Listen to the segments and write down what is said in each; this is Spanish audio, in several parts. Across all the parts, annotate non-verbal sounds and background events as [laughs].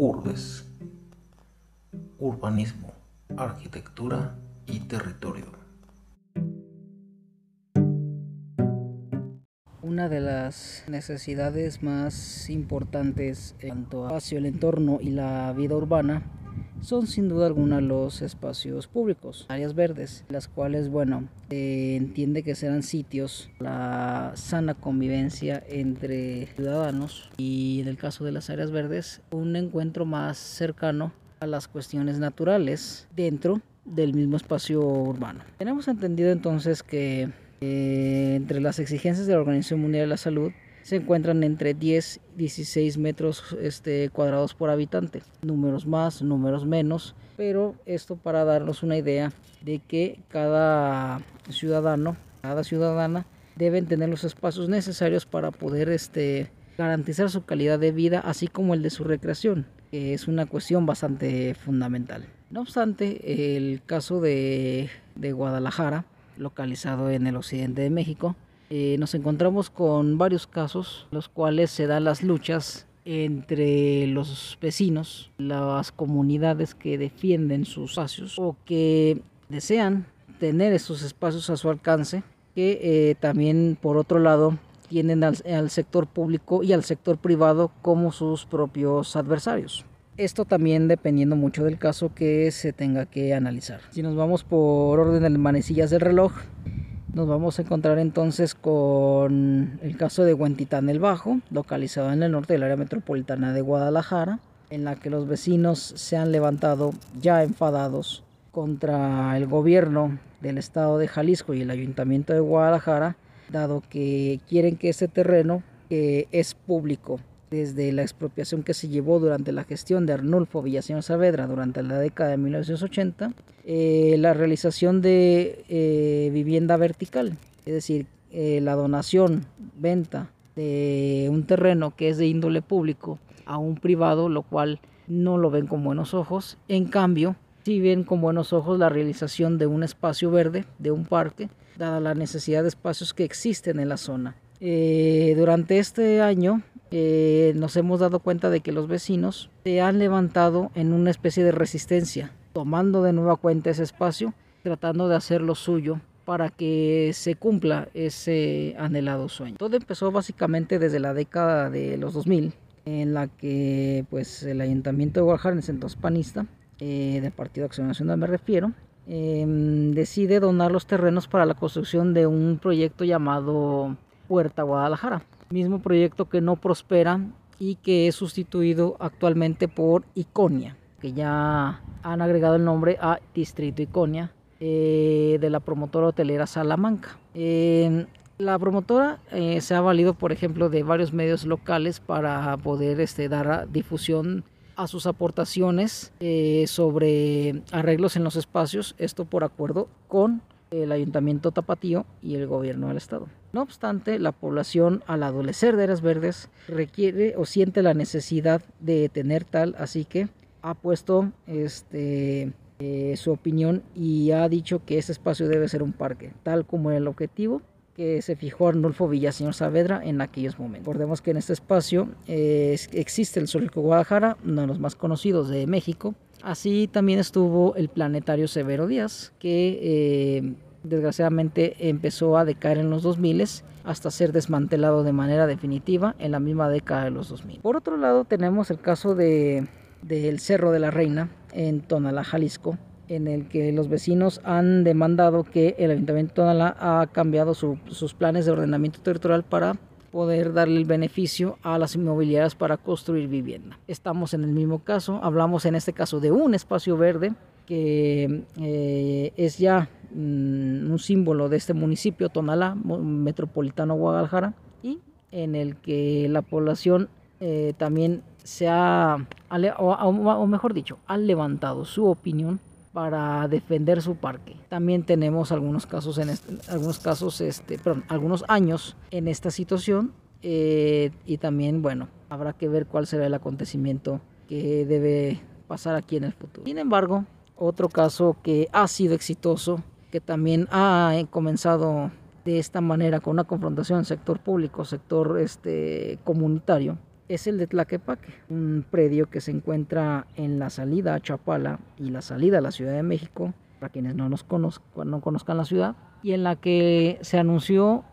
Urbes, urbanismo, arquitectura y territorio. Una de las necesidades más importantes en cuanto a espacio, el entorno y la vida urbana son sin duda alguna los espacios públicos, áreas verdes, las cuales, bueno, se entiende que serán sitios la sana convivencia entre ciudadanos y en el caso de las áreas verdes, un encuentro más cercano a las cuestiones naturales dentro del mismo espacio urbano. Tenemos entendido entonces que eh, entre las exigencias de la Organización Mundial de la Salud se encuentran entre 10 y 16 metros este, cuadrados por habitante. Números más, números menos, pero esto para darnos una idea de que cada ciudadano, cada ciudadana deben tener los espacios necesarios para poder este, garantizar su calidad de vida, así como el de su recreación, que es una cuestión bastante fundamental. No obstante, el caso de, de Guadalajara, localizado en el occidente de México, eh, nos encontramos con varios casos, los cuales se dan las luchas entre los vecinos, las comunidades que defienden sus espacios o que desean tener esos espacios a su alcance, que eh, también por otro lado tienen al, al, sector público y al sector privado como sus propios adversarios. Esto también dependiendo mucho del caso que se tenga que analizar. Si nos vamos por orden de manecillas del reloj, nos vamos a encontrar entonces con el caso de Huentitán el Bajo, localizado en el norte del área metropolitana de Guadalajara, en la que los vecinos se han levantado ya enfadados contra el gobierno del estado de Jalisco y el ayuntamiento de Guadalajara, dado que quieren que ese terreno, es público, desde la expropiación que se llevó durante la gestión de Arnulfo Villaseñor Saavedra durante la década de 1980, eh, la realización de eh, vivienda vertical, es decir, eh, la donación, venta de un terreno que es de índole público a un privado, lo cual no lo ven con buenos ojos. En cambio, sí ven con buenos ojos la realización de un espacio verde, de un parque, dada la necesidad de espacios que existen en la zona. durante este año eh, nos hemos dado cuenta de que los vecinos se han levantado en una especie de resistencia, tomando de nueva cuenta ese espacio, tratando de hacer lo suyo para que se cumpla ese anhelado sueño. Todo empezó básicamente desde la década de los 2000, en la que pues el Ayuntamiento de Guadalajara, en el centro panista, eh, del Partido Acción Nacional me refiero, em, decide donar los terrenos para la construcción de un proyecto llamado Puerta Guadalajara mismo proyecto que no prospera y que es sustituido actualmente por Iconia, que ya han agregado el nombre a Distrito Iconia eh, de la promotora hotelera Salamanca. la promotora eh, se ha valido, por ejemplo, de varios medios locales para poder este, dar difusión a sus aportaciones eh, sobre arreglos en los espacios, esto por acuerdo con el Ayuntamiento Tapatío y el Gobierno del Estado. No obstante, la población al adolecer de áreas verdes requiere o siente la necesidad de tener tal, así que ha puesto este, eh, su opinión y ha dicho que ese espacio debe ser un parque, tal como el objetivo que se fijó Arnulfo Villaseñor Saavedra en aquellos momentos. Recordemos que en este espacio eh, existe el Zoológico Guadalajara, uno de los más conocidos de México, Así también estuvo el planetario Severo Díaz, que eh, desgraciadamente empezó a decaer en los 2000 hasta ser desmantelado de manera definitiva en la misma década de los 2000. Por otro lado tenemos el caso de del Cerro de la Reina en Tonalá, Jalisco, en el que los vecinos han demandado que el Ayuntamiento de Tonalá ha cambiado sus planes de ordenamiento territorial para poder darle el beneficio a las inmobiliarias para construir vivienda. Estamos en el mismo caso, hablamos en este caso de un espacio verde que eh, es ya mm, un símbolo de este municipio, Tonalá, metropolitano Guadalajara, y en el que la población eh, también se ha, o mejor dicho, ha levantado su opinión para defender su parque. También tenemos algunos casos en algunos casos este, perdón, algunos años en esta situación eh, y también bueno habrá que ver cuál será el acontecimiento que debe pasar aquí en el futuro. Sin embargo, otro caso que ha sido exitoso, que también ha comenzado de esta manera con una confrontación sector público, sector este comunitario, es el de Tlaquepaque, un predio que se encuentra en la salida a Chapala y la salida a la Ciudad de México, para quienes no, nos conozcan, no conozcan la ciudad, y en la que se anunció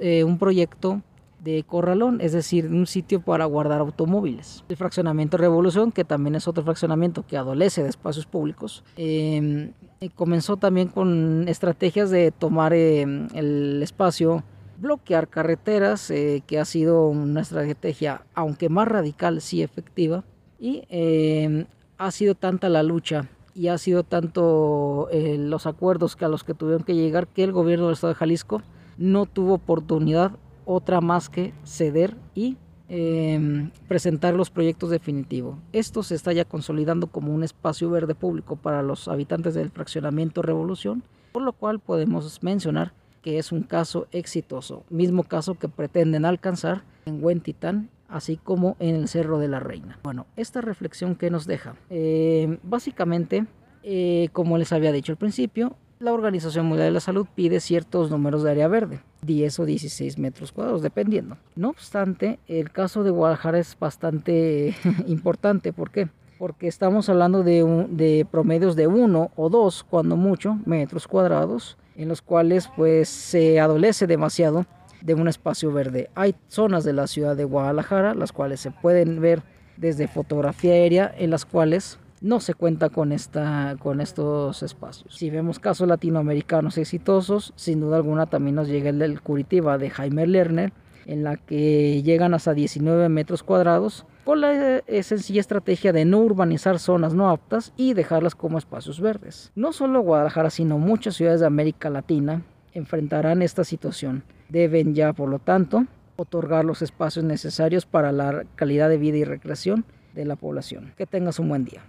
eh, un proyecto de corralón, es decir, un sitio para guardar automóviles. El fraccionamiento Revolución, que también es otro fraccionamiento que adolece de espacios públicos, eh, comenzó también con estrategias de tomar em, el espacio, bloquear carreteras, eh, que ha sido una estrategia, aunque más radical, sí efectiva, y em, ha sido tanta la lucha y ha sido tanto eh, los acuerdos que a los que tuvieron que llegar que el gobierno del estado de Jalisco no tuvo oportunidad otra más que ceder y em, presentar los proyectos definitivos. Esto se está ya consolidando como un espacio verde público para los habitantes del fraccionamiento Revolución, por lo cual podemos mencionar que es un caso exitoso, mismo caso que pretenden alcanzar en Huentitán, así como en el Cerro de la Reina. Bueno, esta reflexión que nos deja, em, básicamente, eh, como les había dicho al principio, la Organización Mundial de la Salud pide ciertos números de área verde, 10 o 16 metros cuadrados, dependiendo. No obstante, el caso de Guadalajara es bastante [laughs] importante. ¿Por qué? Porque estamos hablando de, promedios de 1 o 2, cuando mucho, metros cuadrados, en los cuales pues se adolece demasiado de un espacio verde. Hay zonas de la ciudad de Guadalajara, las cuales se pueden ver desde fotografía aérea, en las cuales no se cuenta con, esta, con estos espacios. Si vemos casos latinoamericanos exitosos, sin duda alguna también nos llega el del Curitiba de Jaime Lerner, en la que llegan hasta 19 metros cuadrados, con la eh, sencilla estrategia de no urbanizar zonas no aptas y dejarlas como espacios verdes. No solo Guadalajara, sino muchas ciudades de América Latina enfrentarán esta situación. Deben ya, por lo tanto, otorgar los espacios necesarios para la calidad de vida y recreación de la población. Que tengas un buen día.